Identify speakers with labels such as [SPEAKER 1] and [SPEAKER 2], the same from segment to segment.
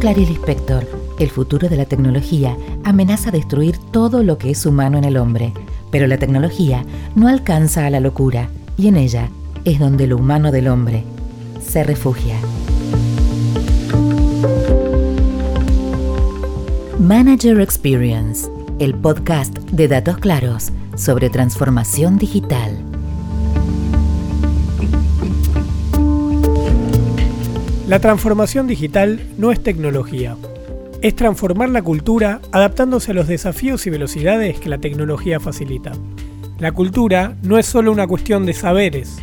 [SPEAKER 1] Clary Lispector. El futuro de la tecnología amenaza destruir todo lo que es humano en el hombre, pero la tecnología no alcanza a la locura y en ella es donde lo humano del hombre se refugia. Manager Experience, el podcast de datos claros sobre transformación digital.
[SPEAKER 2] La transformación digital no es tecnología. Es transformar la cultura adaptándose a los desafíos y velocidades que la tecnología facilita. La cultura no es solo una cuestión de saberes,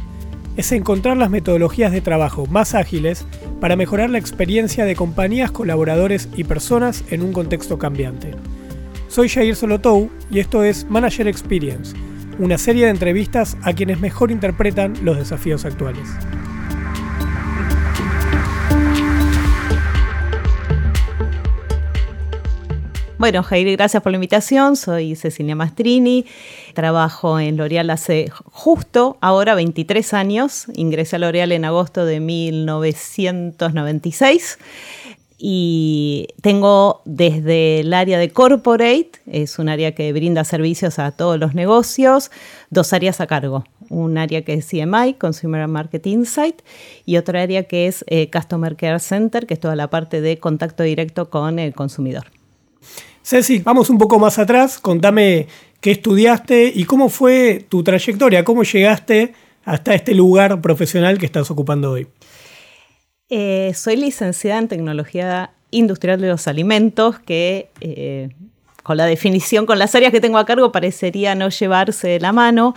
[SPEAKER 2] es encontrar las metodologías de trabajo más ágiles para mejorar la experiencia de compañías, colaboradores y personas en un contexto cambiante. Soy Jair Solotou y esto es Manager Experience, una serie de entrevistas a quienes mejor interpretan los desafíos actuales.
[SPEAKER 3] Bueno, Jair, gracias por la invitación. Soy Cecilia Mastrini. Trabajo en L'Oreal hace justo ahora 23 años. Ingresé a L'Oreal en agosto de 1996 y tengo desde el área de corporate, es un área que brinda servicios a todos los negocios, dos áreas a cargo. Un área que es CMI, Consumer Market Insight, y otra área que es eh, Customer Care Center, que es toda la parte de contacto directo con el consumidor.
[SPEAKER 2] Ceci, vamos un poco más atrás, contame qué estudiaste y cómo fue tu trayectoria, cómo llegaste hasta este lugar profesional que estás ocupando hoy.
[SPEAKER 3] Eh, soy licenciada en Tecnología Industrial de los Alimentos, que eh, con la definición, con las áreas que tengo a cargo, parecería no llevarse de la mano,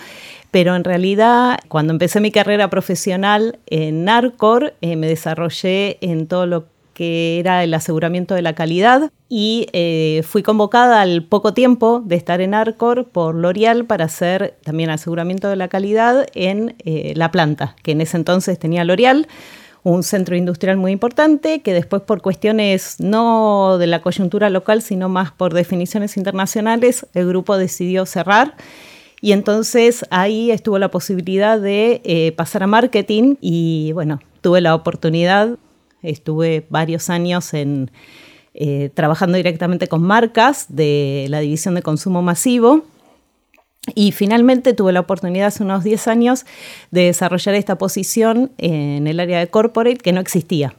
[SPEAKER 3] pero en realidad cuando empecé mi carrera profesional en Narcor, eh, me desarrollé en todo lo que que era el aseguramiento de la calidad y eh, fui convocada al poco tiempo de estar en Arcor por L'Oreal para hacer también aseguramiento de la calidad en eh, la planta, que en ese entonces tenía L'Oreal un centro industrial muy importante que después por cuestiones no de la coyuntura local, sino más por definiciones internacionales, el grupo decidió cerrar. Y entonces ahí estuvo la posibilidad de eh, pasar a marketing y bueno, tuve la oportunidad Estuve varios años en, eh, trabajando directamente con marcas de la división de consumo masivo. Y finalmente tuve la oportunidad hace unos 10 años de desarrollar esta posición en el área de corporate que no existía.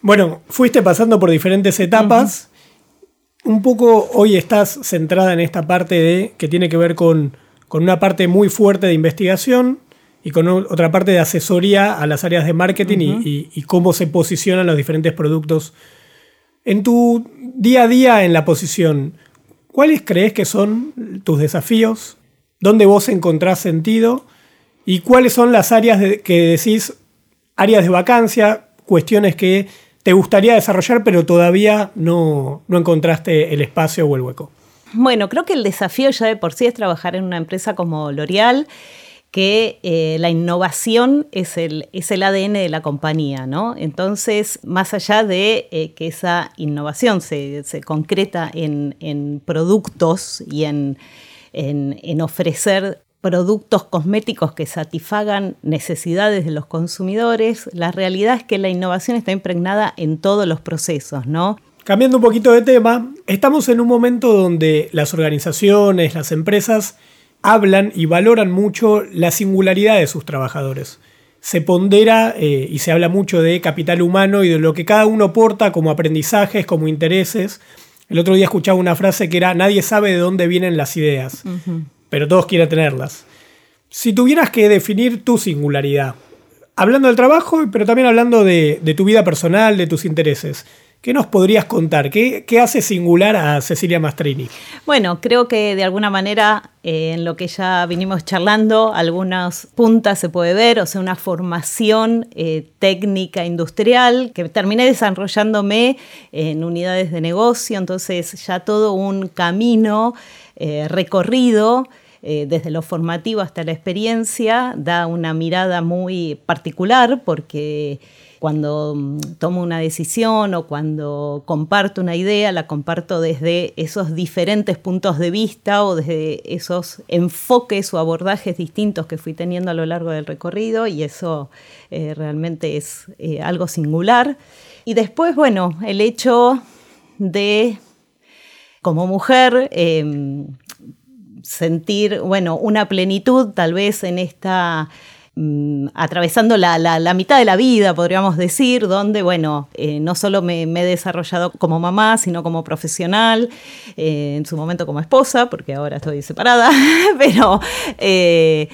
[SPEAKER 2] Bueno, fuiste pasando por diferentes etapas. Un poco hoy estás centrada en esta parte de que tiene que ver con, con una parte muy fuerte de investigación, y con otra parte de asesoría a las áreas de marketing y, cómo se posicionan los diferentes productos. En tu día a día en la posición, ¿cuáles crees que son tus desafíos? ¿Dónde vos encontrás sentido? ¿Y cuáles son las áreas que decís, áreas de vacancia, cuestiones que te gustaría desarrollar pero todavía no, no encontraste el espacio o el hueco?
[SPEAKER 3] Bueno, creo que el desafío ya de por sí es trabajar en una empresa como L'Oreal que eh, la innovación es el, es el, ADN de la compañía, ¿no? Entonces, más allá de eh, que esa innovación se, concreta en, productos y en, en, ofrecer productos cosméticos que satisfagan necesidades de los consumidores, la realidad es que la innovación está impregnada en todos los procesos, ¿no?
[SPEAKER 2] Cambiando un poquito de tema, estamos en un momento donde las organizaciones, las empresas, hablan y valoran mucho la singularidad de sus trabajadores. Se pondera eh, y se habla mucho de capital humano y de lo que cada uno aporta como aprendizajes, como intereses. El otro día escuchaba una frase que era, nadie sabe de dónde vienen las ideas, pero todos quieren tenerlas. Si tuvieras que definir tu singularidad, hablando del trabajo, pero también hablando de tu vida personal, de tus intereses, ¿Qué nos podrías contar? ¿Qué, hace singular a Cecilia Mastrini?
[SPEAKER 3] Bueno, creo que de alguna manera eh, en lo que ya vinimos charlando, algunas puntas se puede ver, o sea, una formación eh, técnica industrial que terminé desarrollándome en unidades de negocio, entonces ya todo un camino eh, recorrido desde lo formativo hasta la experiencia, da una mirada muy particular porque cuando mm, tomo una decisión o cuando comparto una idea, la comparto desde esos diferentes puntos de vista o desde esos enfoques o abordajes distintos que fui teniendo a lo largo del recorrido y eso eh, realmente es eh, algo singular. Y después, bueno, el hecho de, como mujer, em, sentir, bueno, una plenitud tal vez en esta Mm, atravesando la, mitad de la vida, podríamos decir, donde, bueno, eh, no solo me, he desarrollado como mamá, sino como profesional, eh, en su momento como esposa, porque ahora estoy separada, pero eh,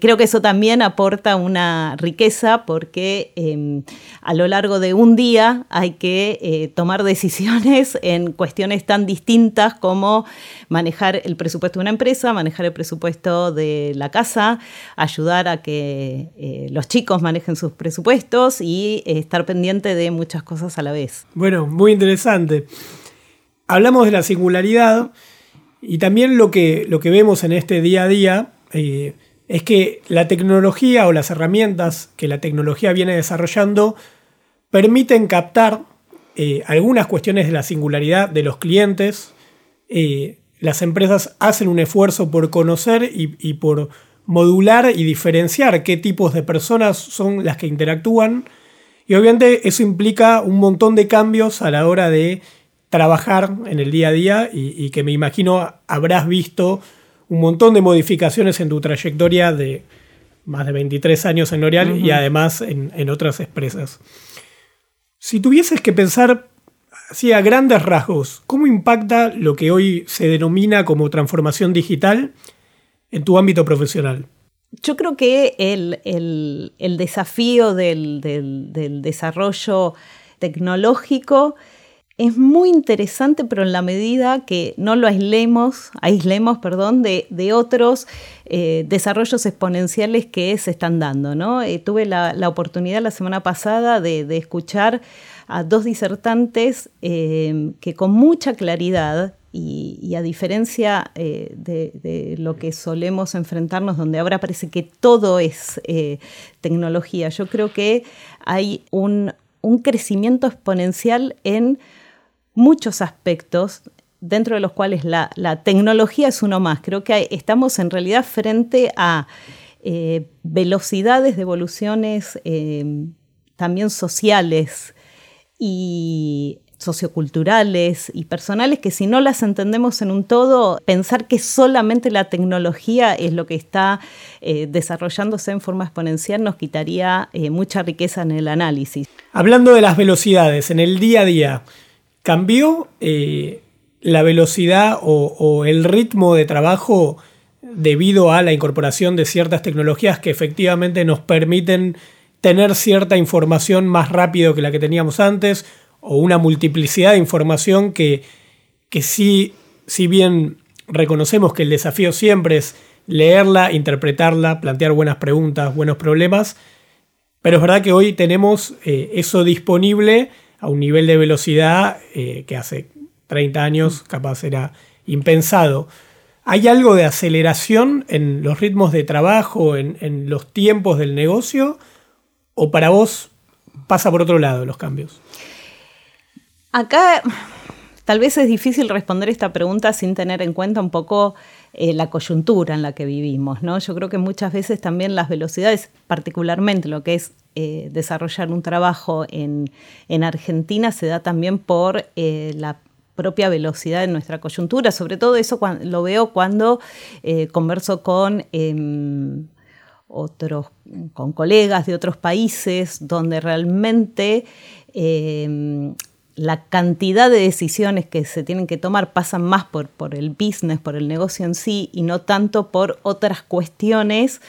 [SPEAKER 3] creo que eso también aporta una riqueza porque em, a lo largo de un día hay que tomar decisiones en cuestiones tan distintas como manejar el presupuesto de una empresa, manejar el presupuesto de la casa, ayudar a que eh, los chicos manejen sus presupuestos y eh, estar pendiente de muchas cosas a la vez.
[SPEAKER 2] Bueno, muy interesante. Hablamos de la singularidad y también lo que, lo que vemos en este día a día eh, es que la tecnología o las herramientas que la tecnología viene desarrollando permiten captar algunas cuestiones de la singularidad de los clientes. las empresas hacen un esfuerzo por conocer y por modular y diferenciar qué tipos de personas son las que interactúan. Y obviamente eso implica un montón de cambios a la hora de trabajar en el día a día y, que me imagino habrás visto un montón de modificaciones en tu trayectoria de más de 23 años en L'Oreal y además en, otras empresas. Si tuvieses que pensar así a grandes rasgos, ¿cómo impacta lo que hoy se denomina como transformación digital en tu ámbito profesional?
[SPEAKER 3] Yo creo que el, desafío del, desarrollo tecnológico es muy interesante, pero en la medida que no lo aislemos, aislemos perdón, de, otros eh, desarrollos exponenciales que se están dando. ¿no? Eh, tuve la, oportunidad la semana pasada de, escuchar a dos disertantes eh, que con mucha claridad y, a diferencia eh, de, lo que solemos enfrentarnos, donde ahora parece que todo es eh, tecnología, yo creo que hay un, crecimiento exponencial en muchos aspectos, dentro de los cuales la, tecnología es uno más. Creo que estamos en realidad frente a eh, velocidades de evoluciones también sociales y socioculturales y personales que si no las entendemos en un todo, pensar que solamente la tecnología es lo que está eh, desarrollándose en forma exponencial nos quitaría eh, mucha riqueza en el análisis.
[SPEAKER 2] Hablando de las velocidades, en el día a día, ¿cambió eh, la velocidad o el ritmo de trabajo debido a la incorporación de ciertas tecnologías que efectivamente nos permiten tener cierta información más rápido que la que teníamos antes o una multiplicidad de información que, que sí, si bien reconocemos que el desafío siempre es leerla, interpretarla, plantear buenas preguntas, buenos problemas, pero es verdad que hoy tenemos eh, eso disponible a un nivel de velocidad eh, que hace 30 años capaz era impensado. ¿Hay algo de aceleración en los ritmos de trabajo, en, en los tiempos del negocio? ¿O para vos pasa por otro lado los cambios?
[SPEAKER 3] Acá tal vez es difícil responder esta pregunta sin tener en cuenta un poco eh, la coyuntura en la que vivimos. ¿no? Yo creo que muchas veces también las velocidades, particularmente lo que es eh, desarrollar un trabajo en, Argentina, se da también por eh, la propia velocidad de nuestra coyuntura. Sobre todo eso lo veo cuando converso con em, otros, con colegas de otros países, donde realmente em, la cantidad de decisiones que se tienen que tomar pasan más por, por el business, por el negocio en sí, y no tanto por otras cuestiones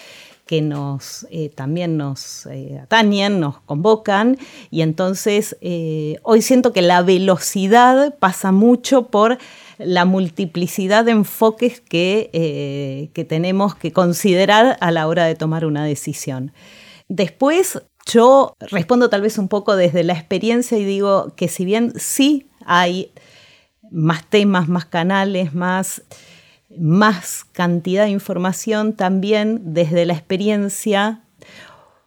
[SPEAKER 3] que nos eh, también nos eh, atañen, nos convocan, y entonces eh, hoy siento que la velocidad pasa mucho por la multiplicidad de enfoques que, que tenemos que considerar a la hora de tomar una decisión. Después, yo respondo tal vez un poco desde la experiencia y digo que si bien sí hay más temas, más canales, más, más cantidad de información, también desde la experiencia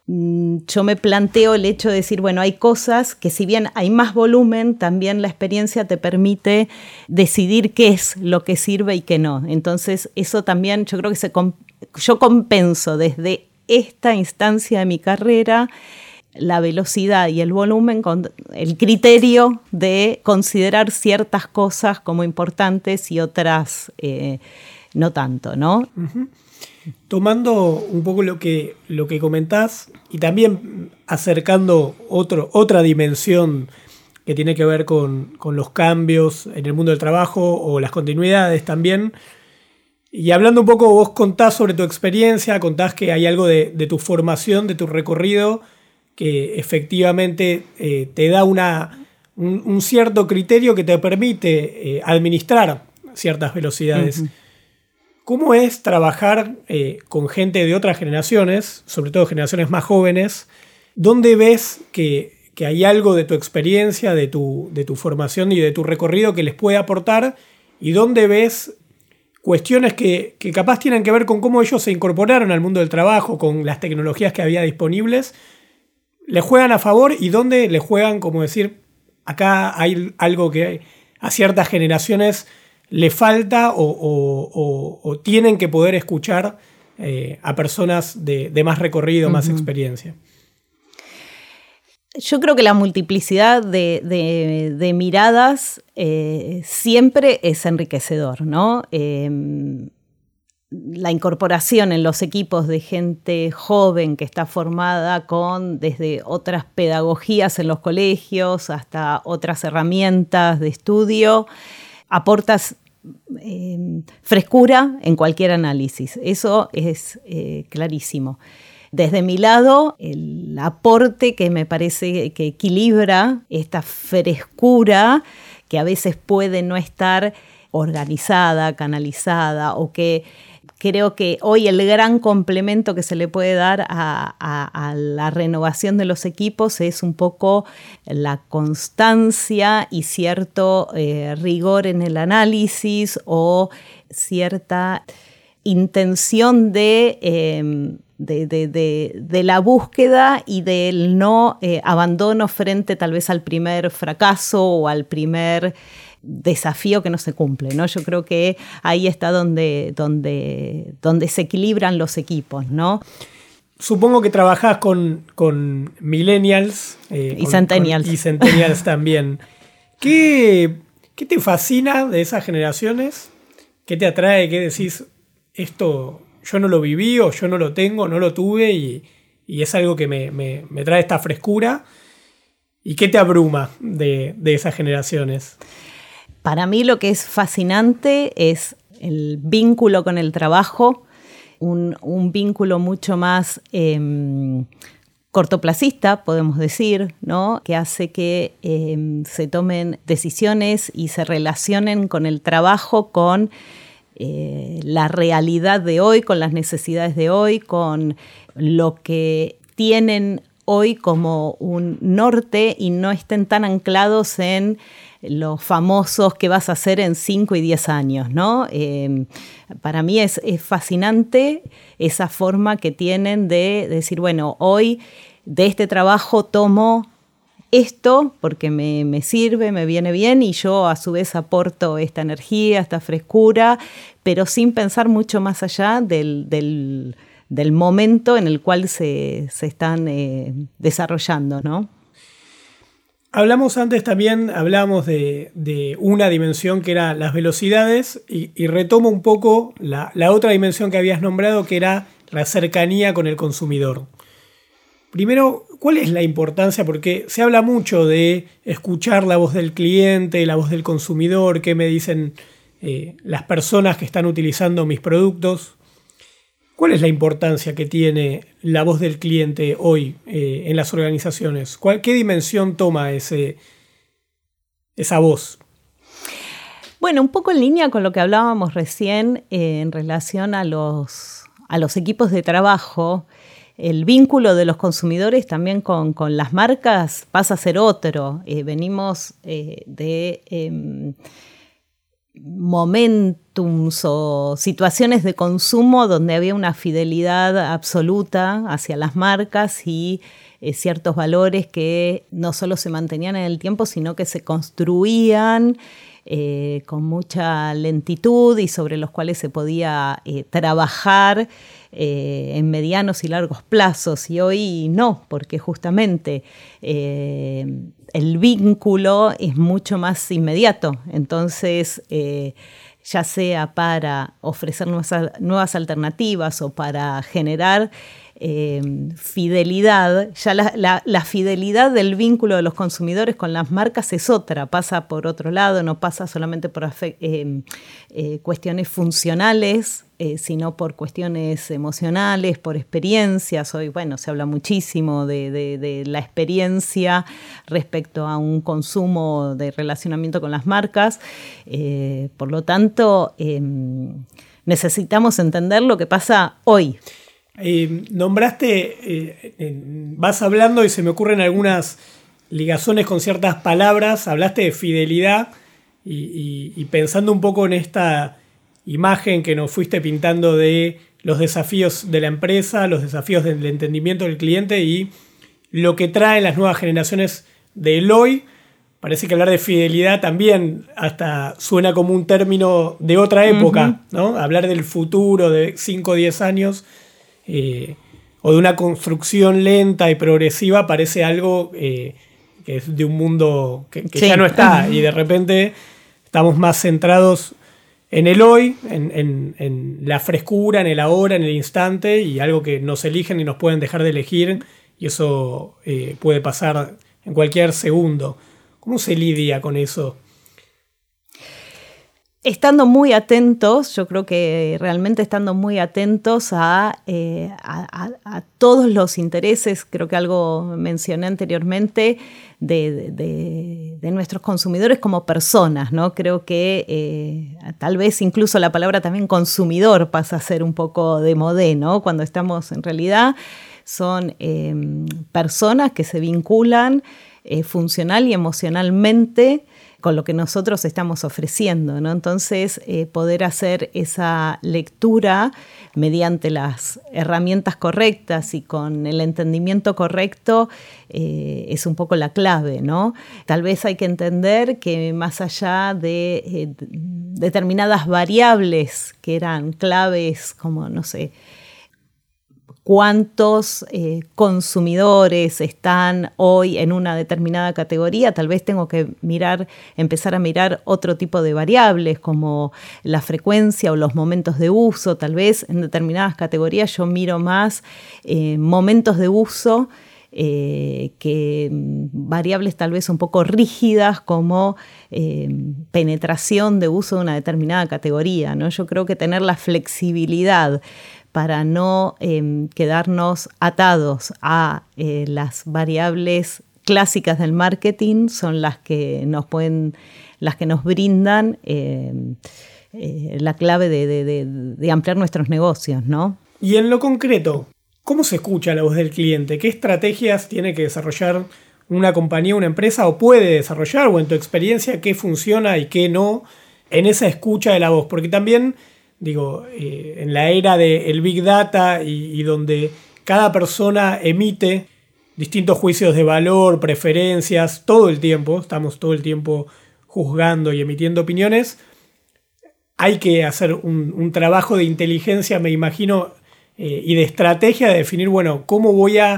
[SPEAKER 3] mm, yo me planteo el hecho de decir, bueno, hay cosas que si bien hay más volumen, también la experiencia te permite decidir qué es lo que sirve y qué no. Entonces, eso también yo creo que se yo compenso desde esta instancia de mi carrera la velocidad y el volumen con el criterio de considerar ciertas cosas como importantes y otras eh, no tanto, ¿no?
[SPEAKER 2] Tomando un poco lo que, lo que comentás y también acercando otro, otra dimensión que tiene que ver con, los cambios en el mundo del trabajo o las continuidades también. Y hablando un poco, vos contás sobre tu experiencia, contás que hay algo de, tu formación, de tu recorrido, que efectivamente eh, te da una, un, cierto criterio que te permite eh, administrar ciertas velocidades. ¿Cómo es trabajar eh, con gente de otras generaciones, sobre todo generaciones más jóvenes? ¿Dónde ves que, hay algo de tu experiencia, de tu, de tu, formación y de tu recorrido que les puede aportar? ¿Y dónde ves cuestiones que, que capaz tienen que ver con cómo ellos se incorporaron al mundo del trabajo, con las tecnologías que había disponibles? ¿Le juegan a favor y dónde le juegan, como decir, acá hay algo que a ciertas generaciones le falta o, tienen que poder escuchar eh, a personas de, más recorrido, más experiencia?
[SPEAKER 3] Yo creo que la multiplicidad de, miradas eh, siempre es enriquecedor, ¿no? Em, la incorporación en los equipos de gente joven que está formada con desde otras pedagogías en los colegios hasta otras herramientas de estudio aportas eh, frescura en cualquier análisis. Eso es eh, clarísimo. Desde mi lado, el aporte que me parece que equilibra esta frescura que a veces puede no estar organizada, canalizada o que creo que hoy el gran complemento que se le puede dar a, la renovación de los equipos es un poco la constancia y cierto eh, rigor en el análisis o cierta intención de... Em, de, la búsqueda y del no eh, abandono frente tal vez al primer fracaso o al primer desafío que no se cumple, ¿no? Yo creo que ahí está donde, donde, donde se equilibran los equipos, ¿no?
[SPEAKER 2] Supongo que trabajás con, con millennials.
[SPEAKER 3] Eh, y centennials.
[SPEAKER 2] y centennials también. ¿Qué, ¿Qué te fascina de esas generaciones? ¿Qué te atrae? ¿Qué decís? Esto yo no lo viví o yo no lo tengo, no lo tuve y, es algo que me, me, trae esta frescura. ¿Y qué te abruma de, de esas generaciones?
[SPEAKER 3] Para mí lo que es fascinante es el vínculo con el trabajo, un, vínculo mucho más em, cortoplacista, podemos decir, ¿no? que hace que em, se tomen decisiones y se relacionen con el trabajo, con eh, la realidad de hoy, con las necesidades de hoy, con lo que tienen hoy como un norte y no estén tan anclados en los famosos que vas a hacer en 5 y 10 años, ¿no? Em, para mí es, fascinante esa forma que tienen de, decir, bueno, hoy de este trabajo tomo esto porque me, sirve, me viene bien y yo a su vez aporto esta energía, esta frescura, pero sin pensar mucho más allá del, momento en el cual se, están eh, desarrollando, ¿no?
[SPEAKER 2] Hablamos antes también, hablamos de, una dimensión que era las velocidades y, retomo un poco la, otra dimensión que habías nombrado que era la cercanía con el consumidor. Primero, ¿cuál es la importancia? Porque se habla mucho de escuchar la voz del cliente, la voz del consumidor, qué me dicen eh, las personas que están utilizando mis productos. ¿Cuál es la importancia que tiene la voz del cliente hoy eh, en las organizaciones? ¿Qué dimensión toma ese, esa voz?
[SPEAKER 3] Bueno, un poco en línea con lo que hablábamos recién eh, en relación a los, a los equipos de trabajo, el vínculo de los consumidores también con, las marcas pasa a ser otro. Eh, venimos de em, momentums o situaciones de consumo donde había una fidelidad absoluta hacia las marcas y eh, ciertos valores que no solo se mantenían en el tiempo, sino que se construían eh, con mucha lentitud y sobre los cuales se podía eh, trabajar en medianos y largos plazos. Y hoy no, porque justamente el vínculo es mucho más inmediato. Entonces, ya sea para ofrecer nuevas alternativas o para generar Em, fidelidad, ya la, fidelidad del vínculo de los consumidores con las marcas es otra, pasa por otro lado, no pasa solamente por em, eh, cuestiones funcionales, eh, sino por cuestiones emocionales, por experiencias. Hoy, bueno, se habla muchísimo de, la experiencia respecto a un consumo de relacionamiento con las marcas. Eh, por lo tanto, em, necesitamos entender lo que pasa hoy.
[SPEAKER 2] Eh, nombraste, eh, vas hablando y se me ocurren algunas ligazones con ciertas palabras, hablaste de fidelidad y, pensando un poco en esta imagen que nos fuiste pintando de los desafíos de la empresa, los desafíos del entendimiento del cliente y lo que traen las nuevas generaciones de hoy. Parece que hablar de fidelidad también hasta suena como un término de otra época, ¿no? Hablar del futuro de 5 o 10 años eh, o de una construcción lenta y progresiva parece algo eh, que es de un mundo que, ya no está y de repente estamos más centrados en el hoy, en, la frescura, en el ahora, en el instante y algo que nos eligen y nos pueden dejar de elegir y eso eh, puede pasar en cualquier segundo. ¿Cómo se lidia con eso?
[SPEAKER 3] Estando muy atentos, yo creo que realmente estando muy atentos eh, a, todos los intereses, creo que algo mencioné anteriormente, de, nuestros consumidores como personas, ¿no? Creo que eh, tal vez incluso la palabra también consumidor pasa a ser un poco de modé, ¿no? Cuando estamos en realidad son em, personas que se vinculan eh, funcional y emocionalmente con lo que nosotros estamos ofreciendo. ¿no? Entonces, eh, poder hacer esa lectura mediante las herramientas correctas y con el entendimiento correcto eh, es un poco la clave. ¿no? Tal vez hay que entender que más allá de eh, determinadas variables que eran claves como, no sé, cuántos eh, consumidores están hoy en una determinada categoría, tal vez tengo que mirar, empezar a mirar otro tipo de variables como la frecuencia o los momentos de uso, tal vez en determinadas categorías yo miro más eh, momentos de uso. Eh, que mm, variables tal vez un poco rígidas como penetración de uso de una determinada categoría. ¿no? Yo creo que tener la flexibilidad para no em, quedarnos atados a eh, las variables clásicas del marketing son las que nos pueden, las que nos brindan em, eh, la clave de, ampliar nuestros negocios, ¿no?
[SPEAKER 2] Y en lo concreto, ¿cómo se escucha la voz del cliente? ¿Qué estrategias tiene que desarrollar una compañía, una empresa o puede desarrollar o en tu experiencia qué funciona y qué no en esa escucha de la voz? Porque también digo, eh, en la era del Big Data y, donde cada persona emite distintos juicios de valor, preferencias, todo el tiempo, estamos todo el tiempo juzgando y emitiendo opiniones, hay que hacer un, trabajo de inteligencia, me imagino, eh, y de estrategia de definir, bueno, cómo voy a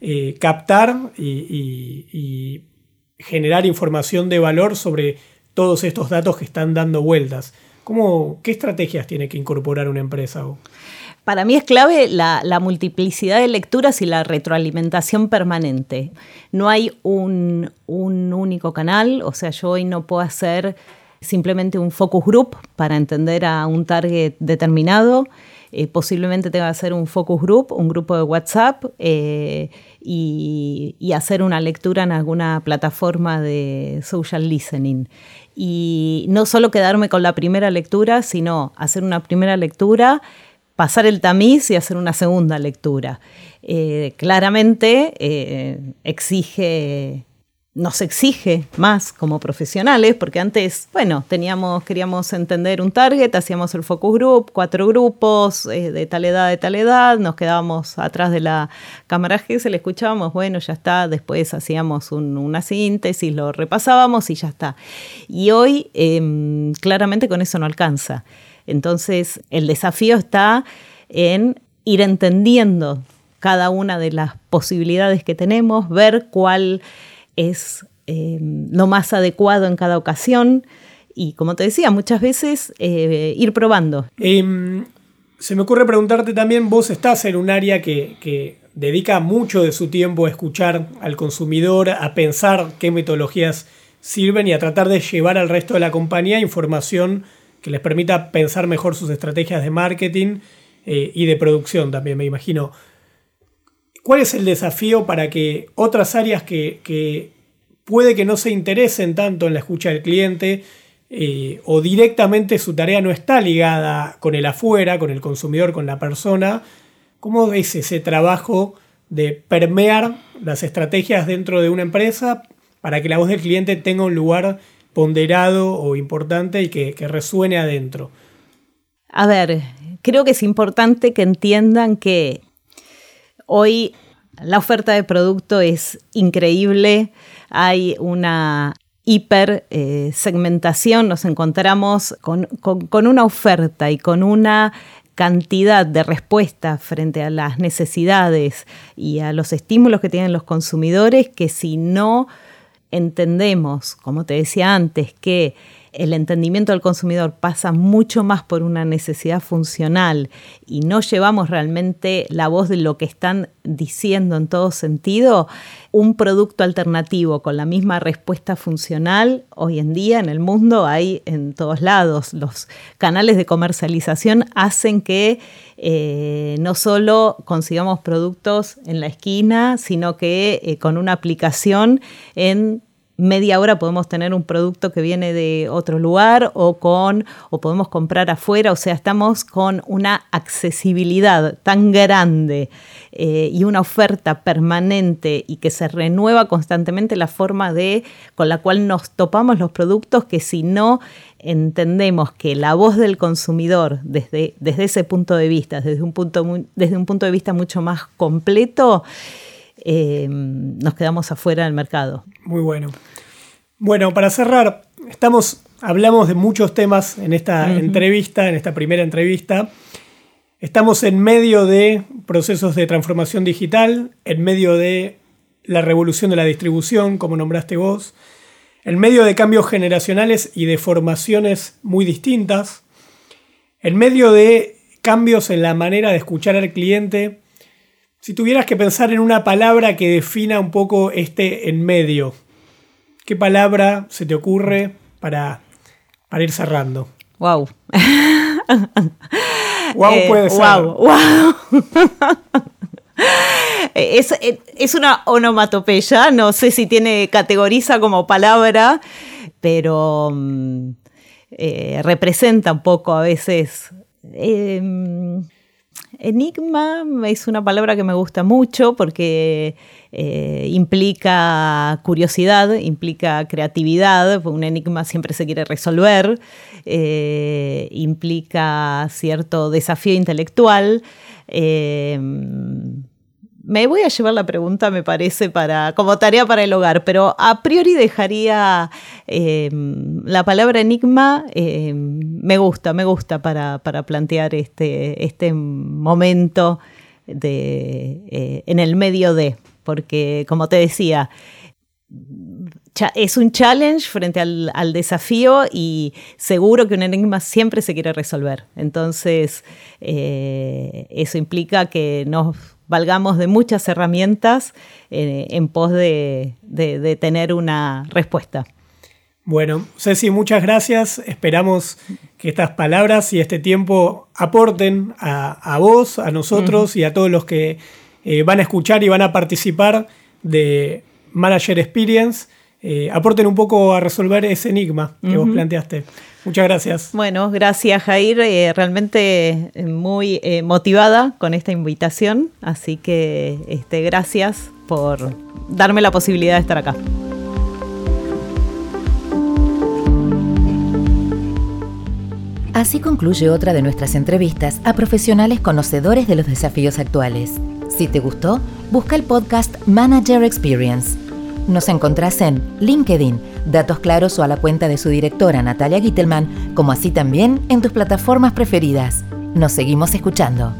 [SPEAKER 2] eh, captar y generar información de valor sobre todos estos datos que están dando vueltas. ¿Qué estrategias tiene que incorporar una empresa?
[SPEAKER 3] Para mí es clave la, multiplicidad de lecturas y la retroalimentación permanente. No hay un, único canal, o sea, yo hoy no puedo hacer simplemente un focus group para entender a un target determinado. Eh, posiblemente tenga que hacer un focus group, un grupo de WhatsApp eh, y, hacer una lectura en alguna plataforma de social listening y no solo quedarme con la primera lectura, sino hacer una primera lectura, pasar el tamiz y hacer una segunda lectura. Eh, claramente eh, exige nos exige más como profesionales, porque antes, bueno, teníamos, queríamos entender un target, hacíamos el focus group, cuatro grupos eh, de tal edad, de tal edad, nos quedábamos atrás de la cámara se le escuchábamos, bueno, ya está, después hacíamos una síntesis, lo repasábamos y ya está. Y hoy em, claramente con eso no alcanza. Entonces, el desafío está en ir entendiendo cada una de las posibilidades que tenemos, ver cuál es eh, lo más adecuado en cada ocasión y, como te decía, muchas veces eh, ir probando.
[SPEAKER 2] Em, se me ocurre preguntarte también, vos estás en un área que, dedica mucho de su tiempo a escuchar al consumidor, a pensar qué metodologías sirven y a tratar de llevar al resto de la compañía información que les permita pensar mejor sus estrategias de marketing eh, y de producción también, me imagino. ¿Cuál es el desafío para que otras áreas que, puede que no se interesen tanto en la escucha del cliente eh, o directamente su tarea no está ligada con el afuera, con el consumidor, con la persona, ¿cómo es ese trabajo de permear las estrategias dentro de una empresa para que la voz del cliente tenga un lugar ponderado o importante y que, que resuene adentro?
[SPEAKER 3] A ver, creo que es importante que entiendan que Hoy la oferta de producto es increíble, hay una hiper eh, segmentación, nos encontramos con, una oferta y con una cantidad de respuestas frente a las necesidades y a los estímulos que tienen los consumidores que si no entendemos, como te decía antes, que el entendimiento del consumidor pasa mucho más por una necesidad funcional y no llevamos realmente la voz de lo que están diciendo en todo sentido, un producto alternativo con la misma respuesta funcional, hoy en día en el mundo hay en todos lados. Los canales de comercialización hacen que eh, no solo consigamos productos en la esquina, sino que eh, con una aplicación en media hora podemos tener un producto que viene de otro lugar o con o podemos comprar afuera, o sea, estamos con una accesibilidad tan grande eh, y una oferta permanente y que se renueva constantemente la forma de con la cual nos topamos los productos que si no entendemos que la voz del consumidor desde, desde ese punto de vista, desde un punto, desde un punto de vista mucho más completo, eh, nos quedamos afuera del mercado.
[SPEAKER 2] Muy bueno. Bueno, para cerrar, estamos, hablamos de muchos temas en esta entrevista, en esta primera entrevista. Estamos en medio de procesos de transformación digital, en medio de la revolución de la distribución, como nombraste vos, en medio de cambios generacionales y de formaciones muy distintas, en medio de cambios en la manera de escuchar al cliente si tuvieras que pensar en una palabra que defina un poco este en medio, ¿qué palabra se te ocurre para, para ir cerrando?
[SPEAKER 3] Wow.
[SPEAKER 2] wow eh, puede ser. Wow, wow.
[SPEAKER 3] Es, es, una onomatopeya, no sé si tiene, categoriza como palabra, pero mm, eh, representa un poco a veces. Em, Enigma es una palabra que me gusta mucho porque eh, implica curiosidad, implica creatividad, un enigma siempre se quiere resolver, eh, implica cierto desafío intelectual. Eh, me voy a llevar la pregunta, me parece, para, como tarea para el hogar, pero a priori dejaría eh, la palabra enigma, eh, me gusta, me gusta para, plantear este, este momento de, eh, en el medio de, porque como te decía, es un challenge frente al, al, desafío y seguro que un enigma siempre se quiere resolver. Entonces, eso implica que nos valgamos de muchas herramientas eh, en pos de, tener una respuesta.
[SPEAKER 2] Bueno, Ceci, muchas gracias. Esperamos que estas palabras y este tiempo aporten a, vos, a nosotros y a todos los que eh, van a escuchar y van a participar de Manager Experience. Eh, aporten un poco a resolver ese enigma que vos planteaste. Muchas gracias.
[SPEAKER 3] Bueno, gracias Jair, eh, realmente eh, muy motivada con esta invitación, así que este, gracias por darme la posibilidad de estar acá.
[SPEAKER 1] Así concluye otra de nuestras entrevistas a profesionales conocedores de los desafíos actuales. Si te gustó, busca el podcast Manager Experience nos encontrás en LinkedIn, Datos Claros o a la cuenta de su directora Natalia Gittelman, como así también en tus plataformas preferidas. Nos seguimos escuchando.